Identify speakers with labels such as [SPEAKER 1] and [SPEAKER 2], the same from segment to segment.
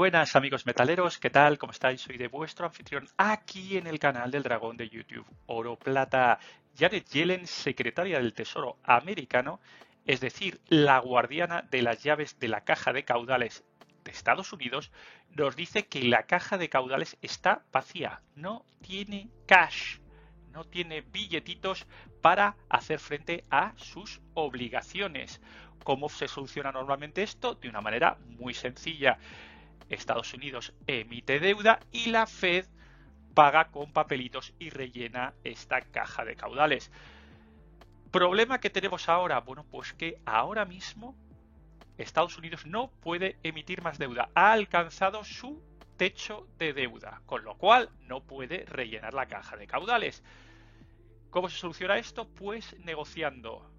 [SPEAKER 1] buenas amigos metaleros, ¿qué tal? ¿Cómo estáis? Soy de vuestro anfitrión aquí en el canal del dragón de YouTube Oro Plata. Janet Yellen, secretaria del Tesoro americano, es decir, la guardiana de las llaves de la caja de caudales de Estados Unidos, nos dice que la caja de caudales está vacía, no tiene cash, no tiene billetitos para hacer frente a sus obligaciones. ¿Cómo se soluciona normalmente esto? De una manera muy sencilla. Estados Unidos emite deuda y la Fed paga con papelitos y rellena esta caja de caudales. ¿Problema que tenemos ahora? Bueno, pues que ahora mismo Estados Unidos no puede emitir más deuda. Ha alcanzado su techo de deuda, con lo cual no puede rellenar la caja de caudales. ¿Cómo se soluciona esto? Pues negociando.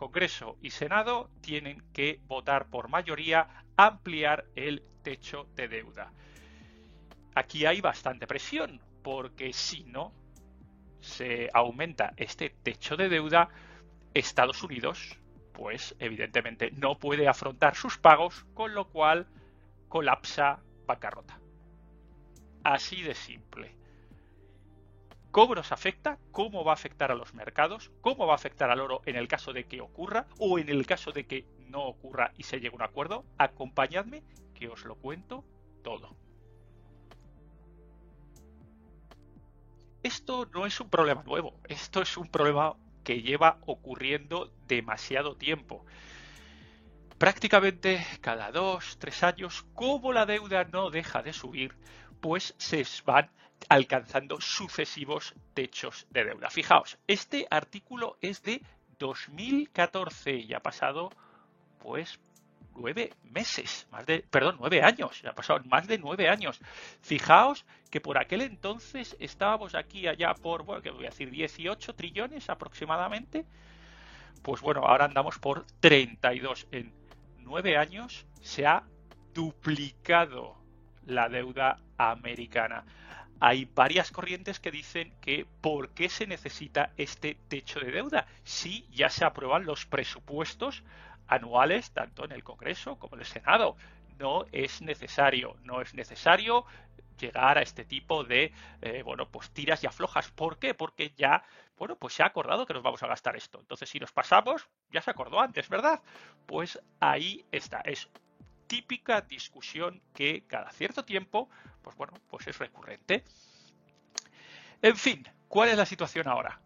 [SPEAKER 1] Congreso y Senado tienen que votar por mayoría ampliar el techo de deuda. Aquí hay bastante presión, porque si no se aumenta este techo de deuda, Estados Unidos, pues evidentemente no puede afrontar sus pagos, con lo cual colapsa bancarrota. Así de simple. ¿Cómo nos afecta? ¿Cómo va a afectar a los mercados? ¿Cómo va a afectar al oro en el caso de que ocurra o en el caso de que no ocurra y se llegue a un acuerdo? Acompañadme que os lo cuento todo. Esto no es un problema nuevo, esto es un problema que lleva ocurriendo demasiado tiempo. Prácticamente cada dos, tres años, como la deuda no deja de subir, pues se van alcanzando sucesivos techos de deuda. Fijaos, este artículo es de 2014 y ha pasado pues nueve meses, más de, perdón, nueve años, ya ha pasado más de nueve años. Fijaos que por aquel entonces estábamos aquí allá por, bueno, que voy a decir, 18 trillones aproximadamente. Pues bueno, ahora andamos por 32. En nueve años se ha duplicado la deuda americana. Hay varias corrientes que dicen que por qué se necesita este techo de deuda si ya se aprueban los presupuestos anuales tanto en el Congreso como en el Senado. No es necesario, no es necesario llegar a este tipo de eh, bueno pues tiras y aflojas. ¿Por qué? Porque ya bueno pues se ha acordado que nos vamos a gastar esto. Entonces si nos pasamos ya se acordó antes, ¿verdad? Pues ahí está. Es típica discusión que cada cierto tiempo pues bueno pues es recurrente. En fin, ¿cuál es la situación ahora?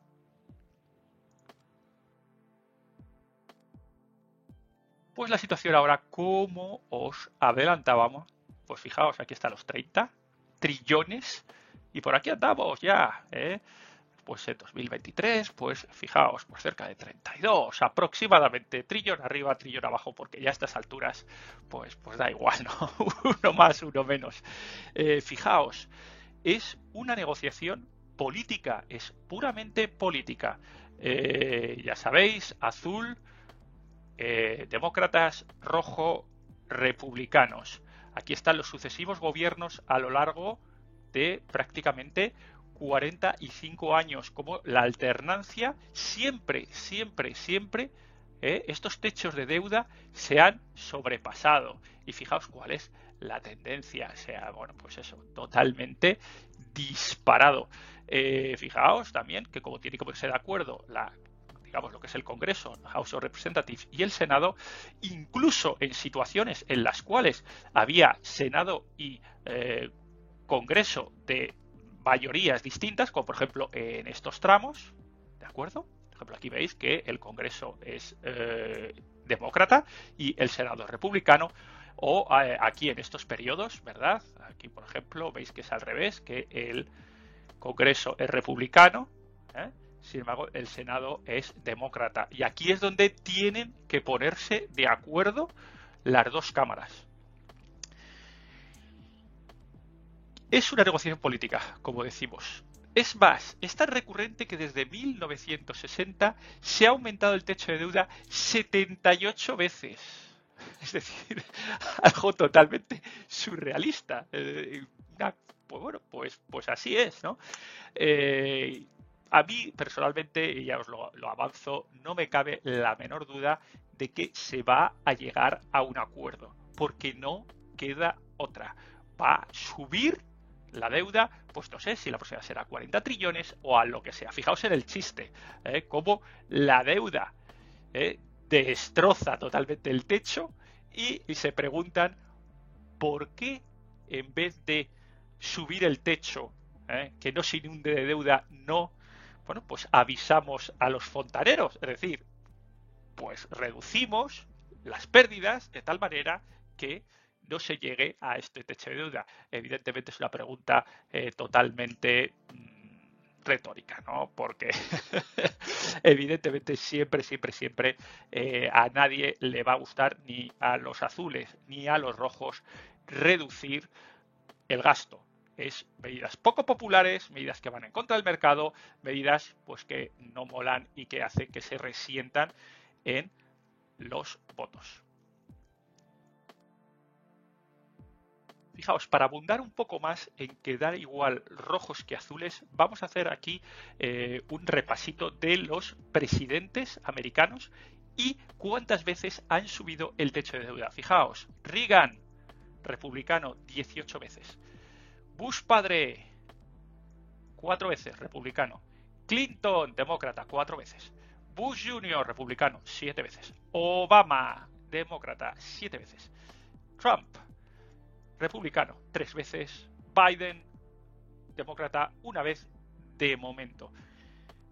[SPEAKER 1] Pues la situación ahora, como os adelantábamos, pues fijaos, aquí están los 30 trillones y por aquí andamos ya, ¿eh? Pues en 2023, pues fijaos, pues cerca de 32 aproximadamente, trillón arriba, trillón abajo, porque ya a estas alturas, pues, pues da igual, ¿no? uno más, uno menos. Eh, fijaos, es una negociación política, es puramente política. Eh, ya sabéis, azul, eh, demócratas, rojo, republicanos. Aquí están los sucesivos gobiernos a lo largo de prácticamente 45 años, como la alternancia, siempre, siempre, siempre, eh, estos techos de deuda se han sobrepasado. Y fijaos cuál es la tendencia, o sea, bueno, pues eso, totalmente disparado. Eh, fijaos también que como tiene que ponerse de acuerdo la digamos, lo que es el Congreso, House of Representatives y el Senado, incluso en situaciones en las cuales había Senado y eh, Congreso de mayorías distintas, como por ejemplo en estos tramos, ¿de acuerdo? Por ejemplo, aquí veis que el Congreso es eh, demócrata y el Senado es republicano, o eh, aquí en estos periodos, ¿verdad? Aquí, por ejemplo, veis que es al revés, que el Congreso es republicano, ¿eh? Sin embargo, el Senado es demócrata. Y aquí es donde tienen que ponerse de acuerdo las dos cámaras. Es una negociación política, como decimos. Es más, es tan recurrente que desde 1960 se ha aumentado el techo de deuda 78 veces. Es decir, algo totalmente surrealista. Eh, pues bueno, pues, pues así es, ¿no? Eh, a mí, personalmente, y ya os lo, avanzo, no me cabe la menor duda de que se va a llegar a un acuerdo, porque no queda otra. Va a subir la deuda, pues no sé si la próxima será 40 trillones o a lo que sea. Fijaos en el chiste, ¿eh? cómo la deuda ¿eh? destroza totalmente el techo y, se preguntan por qué en vez de subir el techo, ¿eh? que no se inunde de deuda, no, bueno, pues avisamos a los fontaneros, es decir, pues reducimos las pérdidas de tal manera que no se llegue a este techo de deuda? Evidentemente es una pregunta eh, totalmente mm, retórica, ¿no? Porque evidentemente siempre, siempre, siempre eh, a nadie le va a gustar ni a los azules ni a los rojos reducir el gasto. Es medidas poco populares, medidas que van en contra del mercado, medidas pues que no molan y que hacen que se resientan en los votos. Fijaos, para abundar un poco más en que da igual rojos que azules, vamos a hacer aquí eh, un repasito de los presidentes americanos y cuántas veces han subido el techo de deuda. Fijaos, Reagan, republicano, 18 veces. Bush padre, 4 veces, republicano. Clinton, demócrata, 4 veces. Bush Jr., republicano, 7 veces. Obama, demócrata, 7 veces. Trump, republicano tres veces, Biden, demócrata una vez de momento.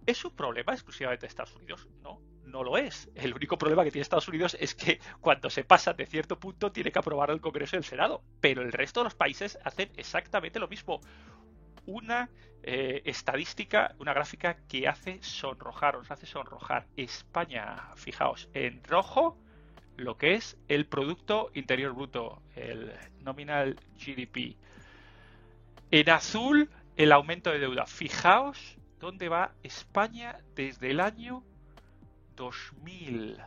[SPEAKER 1] ¿Es un problema exclusivamente de Estados Unidos? No, no lo es. El único problema que tiene Estados Unidos es que cuando se pasa de cierto punto tiene que aprobar el Congreso y el Senado. Pero el resto de los países hacen exactamente lo mismo. Una eh, estadística, una gráfica que hace sonrojar, os hace sonrojar. España, fijaos, en rojo lo que es el Producto Interior Bruto, el nominal GDP. En azul, el aumento de deuda. Fijaos dónde va España desde el año 2000.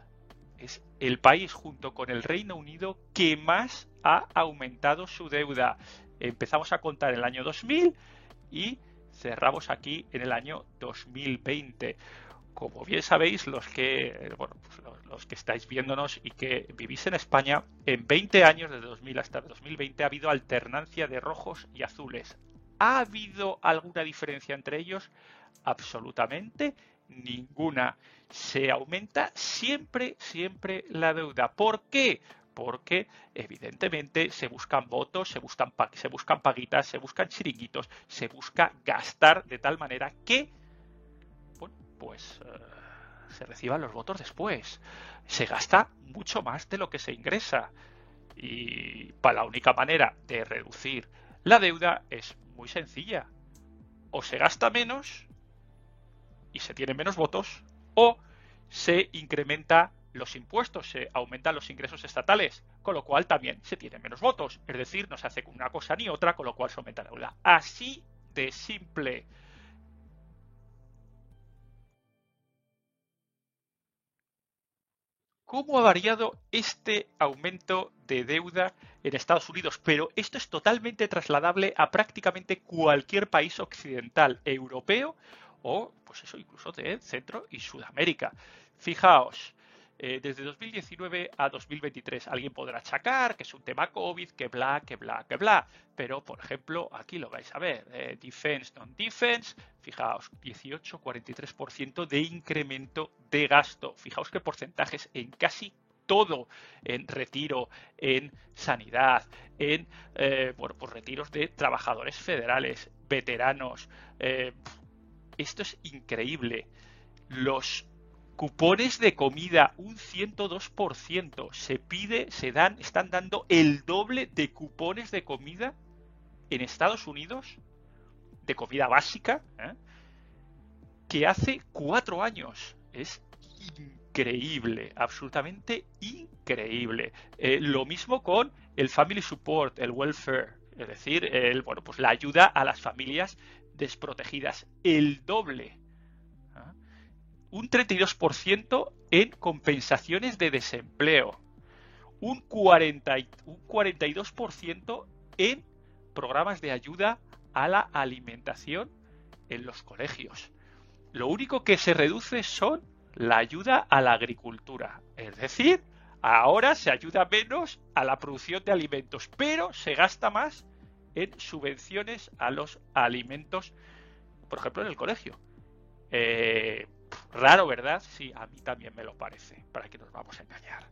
[SPEAKER 1] Es el país junto con el Reino Unido que más ha aumentado su deuda. Empezamos a contar en el año 2000 y cerramos aquí en el año 2020 como bien sabéis, los que, pues los, que estáis viéndonos y que vivís en España, en 20 años, desde 2000 hasta 2020, ha habido alternancia de rojos y azules. ¿Ha habido alguna diferencia entre ellos? Absolutamente ninguna. Se aumenta siempre, siempre la deuda. ¿Por qué? Porque evidentemente se buscan votos, se buscan, se buscan paguitas, se buscan chiringuitos, se busca gastar de tal manera que pues eh, se reciban los votos después. Se gasta mucho más de lo que se ingresa. Y para la única manera de reducir la deuda es muy sencilla. O se gasta menos y se tienen menos votos, o se incrementa los impuestos, se aumentan los ingresos estatales, con lo cual también se tienen menos votos. Es decir, no se hace una cosa ni otra, con lo cual se aumenta la deuda. Así de simple. Cómo ha variado este aumento de deuda en Estados Unidos, pero esto es totalmente trasladable a prácticamente cualquier país occidental, europeo o, pues eso, incluso de Centro y Sudamérica. Fijaos, eh, desde 2019 a 2023. Alguien podrá achacar que es un tema COVID, que bla, que bla, que bla. Pero, por ejemplo, aquí lo vais a ver. Eh, defense, non-defense. Fijaos, 18-43% de incremento de gasto. Fijaos qué porcentajes en casi todo en retiro, en sanidad, en eh, bueno, pues retiros de trabajadores federales, veteranos. esto es increíble. Los Cupones de comida, un 102%. Se pide, se dan, están dando el doble de cupones de comida en Estados Unidos, de comida básica, ¿eh? que hace cuatro años. Es increíble, absolutamente increíble. Eh, lo mismo con el family support, el welfare, es decir, el, bueno, pues la ayuda a las familias desprotegidas, el doble un 32% en compensaciones de desempleo, un, 40, un 42% en programas de ayuda a la alimentación en los colegios. Lo único que se reduce son la ayuda a la agricultura, es decir, ahora se ayuda menos a la producción de alimentos, pero se gasta más en subvenciones a los alimentos, por ejemplo, en el colegio. Eh, raro, ¿verdad? Sí, a mí también me lo parece, para que nos vamos a engañar.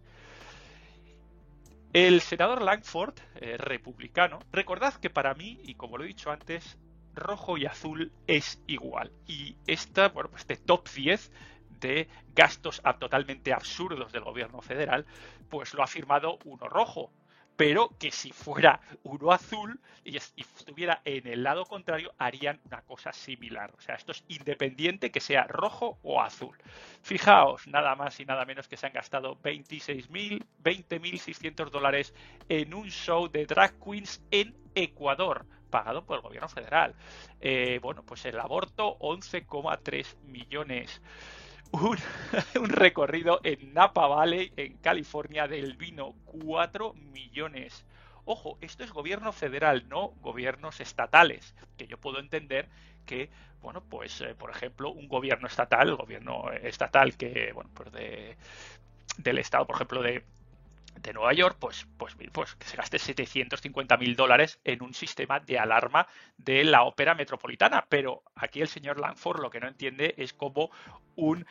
[SPEAKER 1] El senador Langford, eh, republicano, recordad que para mí, y como lo he dicho antes, rojo y azul es igual. Y esta, bueno, pues este top 10 de gastos totalmente absurdos del gobierno federal, pues lo ha firmado uno rojo, pero que si fuera uno azul y, estuviera en el lado contrario, harían una cosa similar. O sea, esto es independiente que sea rojo o azul. Fijaos, nada más y nada menos que se han gastado 26.000, 20.600 dólares en un show de drag queens en Ecuador pagado por el gobierno federal. Eh, bueno, pues el aborto 11,3 millones. un, recorrido en Napa Valley, en California, del vino, 4 millones. Ojo, esto es gobierno federal, no gobiernos estatales, que yo puedo entender que, bueno, pues, eh, por ejemplo, un gobierno estatal, gobierno estatal que, bueno, pues de, del estado, por ejemplo, de, de Nueva York, pues, pues, pues que se gaste 750 mil dólares en un sistema de alarma de la ópera metropolitana. Pero aquí el señor Langford lo que no entiende es cómo un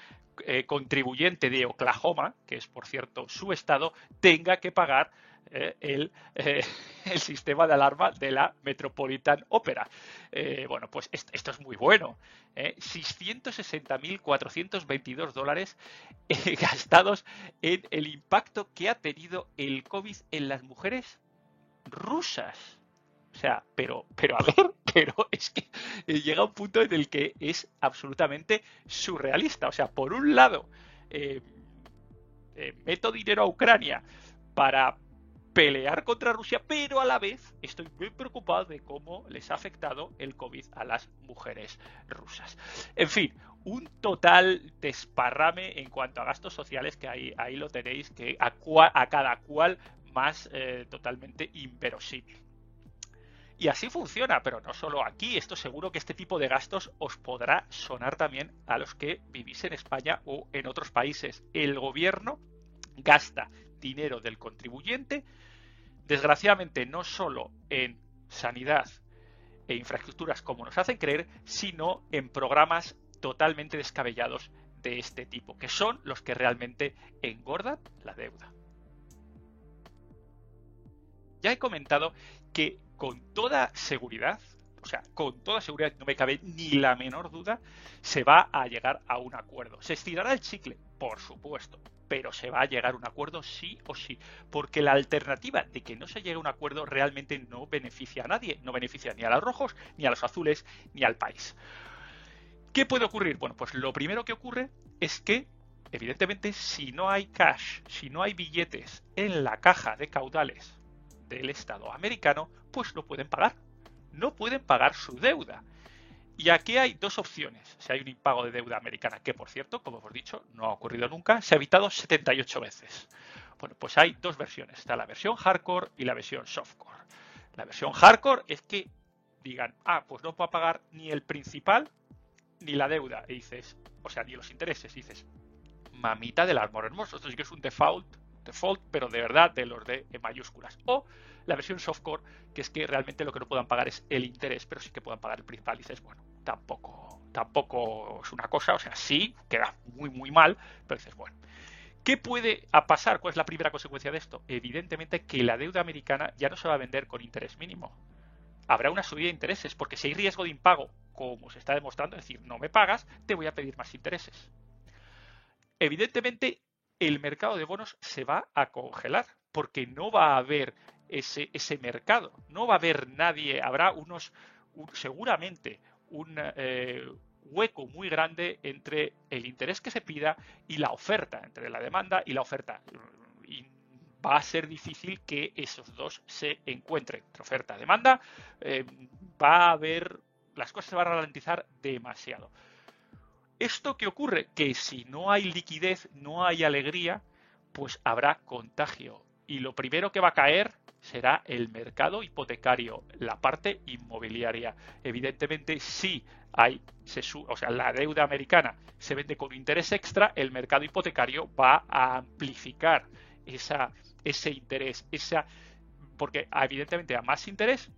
[SPEAKER 1] eh, contribuyente de Oklahoma, que es por cierto su estado, tenga que pagar eh, el, eh, el, sistema de alarma de la Metropolitan Opera. bueno, pues esto es muy bueno. 660.422 dólares gastados en el impacto que ha tenido el COVID en las mujeres rusas. O sea, pero, pero a ver, pero es que llega un punto en el que es absolutamente surrealista. O sea, por un lado, eh, eh, meto dinero a Ucrania para pelear contra Rusia, pero a la vez estoy muy preocupado de cómo les ha afectado el COVID a las mujeres rusas. En fin, un total desparrame en cuanto a gastos sociales que ahí, ahí lo tenéis, que a, cada cual más eh, totalmente inverosímil. Y así funciona, pero no solo aquí. Esto seguro que este tipo de gastos os podrá sonar también a los que vivís en España o en otros países. El gobierno gasta dinero del contribuyente, desgraciadamente no solo en sanidad e infraestructuras como nos hacen creer, sino en programas totalmente descabellados de este tipo, que son los que realmente engordan la deuda. Ya he comentado que con toda seguridad, o sea, con toda seguridad, no me cabe ni la menor duda, se va a llegar a un acuerdo. ¿Se estirará el chicle? Por supuesto, pero se va a llegar a un acuerdo sí o sí, porque la alternativa de que no se llegue a un acuerdo realmente no beneficia a nadie, no beneficia ni a los rojos, ni a los azules, ni al país. ¿Qué puede ocurrir? Bueno, pues lo primero que ocurre es que, evidentemente, si no hay cash, si no hay billetes en la caja de caudales del Estado americano, pues no pueden pagar. No pueden pagar su deuda. Y aquí hay dos opciones. Si hay un impago de deuda americana, que por cierto, como hemos dicho, no ha ocurrido nunca, se ha evitado 78 veces. Bueno, pues hay dos versiones. Está la versión hardcore y la versión softcore. La versión hardcore es que digan, ah, pues no puedo pagar ni el principal ni la deuda. Y dices, o sea, ni los intereses. Dices, mamita del amor hermoso. Esto sí que es un default default, pero de verdad de los de mayúsculas. O la versión softcore, que es que realmente lo que no puedan pagar es el interés, pero sí que puedan pagar el principal. Y dices, bueno, tampoco, tampoco es una cosa, o sea, sí, queda muy, muy mal, pero dices, bueno. ¿Qué puede pasar? ¿Cuál es la primera consecuencia de esto? Evidentemente que la deuda americana ya no se va a vender con interés mínimo. Habrá una subida de intereses, porque si hay riesgo de impago, como se está demostrando, es decir, no me pagas, te voy a pedir más intereses. Evidentemente, el mercado de bonos se va a congelar porque no va a haber ese, ese mercado, no va a haber nadie, habrá unos, seguramente un eh, hueco muy grande entre el interés que se pida y la oferta, entre la demanda y la oferta. Y va a ser difícil que esos dos se encuentren. Entre oferta y demanda, eh, va a haber, las cosas se van a ralentizar demasiado. ¿Esto qué ocurre? Que si no hay liquidez, no hay alegría, pues habrá contagio. Y lo primero que va a caer será el mercado hipotecario, la parte inmobiliaria. Evidentemente, si hay, o sea, la deuda americana se vende con interés extra, el mercado hipotecario va a amplificar ese interés, porque evidentemente a más interés,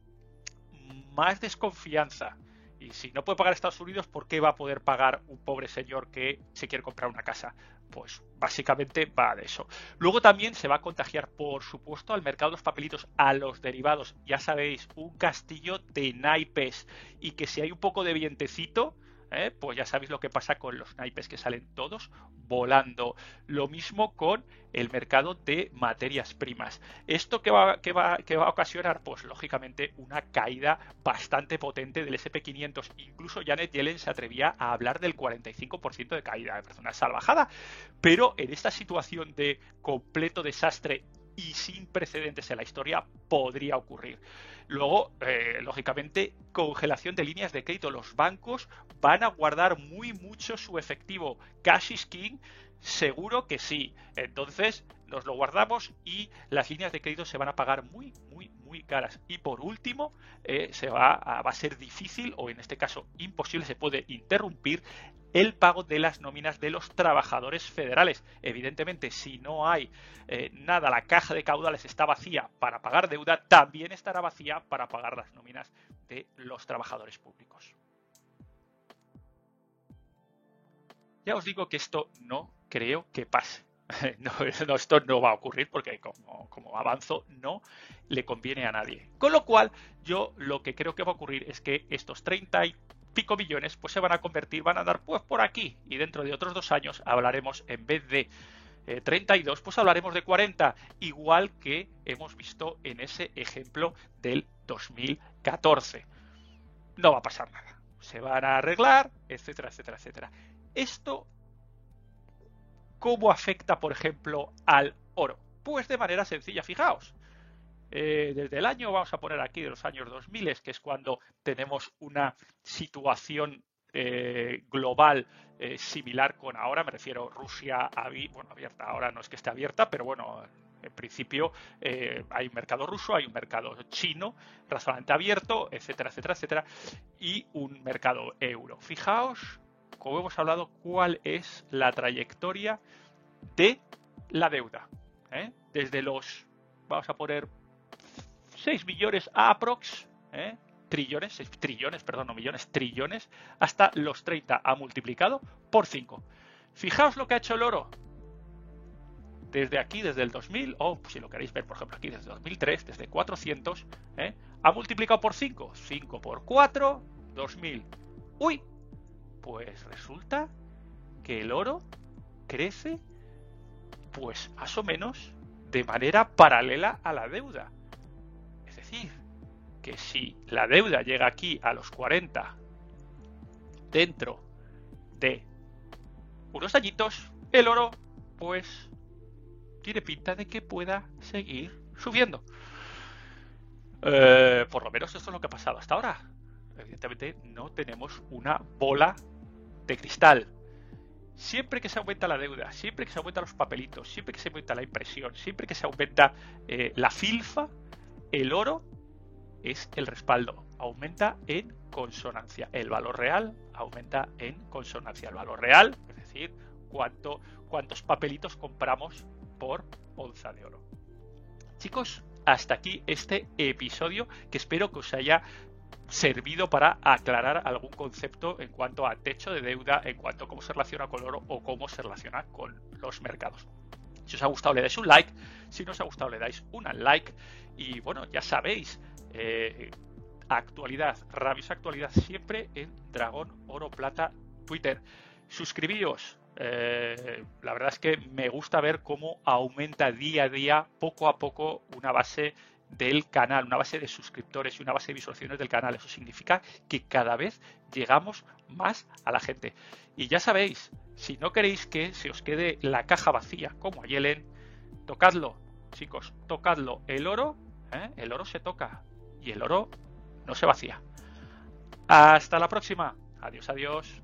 [SPEAKER 1] más desconfianza. Y si no puede pagar Estados Unidos, ¿por qué va a poder pagar un pobre señor que se quiere comprar una casa? Pues básicamente va de eso. Luego también se va a contagiar, por supuesto, al mercado de los papelitos, a los derivados. Ya sabéis, un castillo de naipes. Y que si hay un poco de vientecito, ¿eh? pues ya sabéis lo que pasa con los naipes que salen todos volando. Lo mismo con el mercado de materias primas. ¿Esto que va, va, va a ocasionar? Pues lógicamente una caída bastante potente del SP500. Incluso Janet Yellen se atrevía a hablar del 45% de caída. Me una salvajada. Pero en esta situación de completo desastre y sin precedentes en la historia podría ocurrir. Luego, eh, lógicamente, congelación de líneas de crédito. Los bancos van a guardar muy mucho su efectivo. Cash is king, seguro que sí. Entonces, nos lo guardamos y las líneas de crédito se van a pagar muy, caras. Y por último, eh, se va a, va a ser difícil, o en este caso imposible, se puede interrumpir el pago de las nóminas de los trabajadores federales. Evidentemente, si no hay eh, nada, la caja de caudales está vacía para pagar deuda, también estará vacía para pagar las nóminas de los trabajadores públicos. Ya os digo que esto no creo que pase. No, esto no va a ocurrir porque como, como, avanzo no le conviene a nadie. Con lo cual, yo lo que creo que va a ocurrir es que estos 30 y pico millones pues se van a convertir, van a dar pues por aquí y dentro de otros dos años hablaremos en vez de 32 eh, pues hablaremos de 40 igual que hemos visto en ese ejemplo del 2014. No va a pasar nada. Se van a arreglar, etcétera, etcétera, etcétera. Esto ¿Cómo afecta, por ejemplo, al oro? Pues de manera sencilla, fijaos. Eh, desde el año, vamos a poner aquí, de los años 2000, que es cuando tenemos una situación eh, global eh, similar con ahora, me refiero Rusia, bueno, abierta, ahora no es que esté abierta, pero bueno, en principio hay un mercado ruso, hay un mercado chino, razonablemente abierto, etcétera, etcétera, etcétera, y un mercado euro. Fijaos como hemos hablado, cuál es la trayectoria de la deuda. ¿eh? Desde los, vamos a poner, 6 millones a aprox, ¿eh? trillones, 6 trillones, perdón, no millones, trillones, hasta los 30 ha multiplicado por 5. Fijaos lo que ha hecho el oro. Desde aquí, desde el 2000, o si lo queréis ver, por ejemplo, aquí desde 2003, desde 400, ¿eh? ha multiplicado por 5. 5 por 4, 2000. ¡Uy! Pues resulta que el oro crece pues más o menos de manera paralela a la deuda. Es decir, que si la deuda llega aquí a los 40 dentro de unos añitos, el oro pues tiene pinta de que pueda seguir subiendo. Eh, por lo menos esto es lo que ha pasado hasta ahora. Evidentemente no tenemos una bola de cristal. Siempre que se aumenta la deuda, siempre que se aumentan los papelitos, siempre que se aumenta la impresión, siempre que se aumenta eh, la filfa, el oro es el respaldo. Aumenta en consonancia. El valor real aumenta en consonancia. El valor real, es decir, cuánto, cuántos papelitos compramos por onza de oro. Chicos, hasta aquí este episodio que espero que os haya servido para aclarar algún concepto en cuanto a techo de deuda, en cuanto a cómo se relaciona con oro o cómo se relaciona con los mercados. Si os ha gustado le dais un like, si no os ha gustado le dais un like y bueno, ya sabéis, eh, actualidad, rabiosa actualidad siempre en Dragón Oro Plata Twitter. Suscribíos, eh, la verdad es que me gusta ver cómo aumenta día a día, poco a poco, una base del canal, una base de suscriptores y una base de visualizaciones del canal. Eso significa que cada vez llegamos más a la gente. Y ya sabéis, si no queréis que se os quede la caja vacía como a Yellen, tocadlo, chicos, tocadlo. El oro, ¿eh? el oro se toca y el oro no se vacía. Hasta la próxima. Adiós, adiós.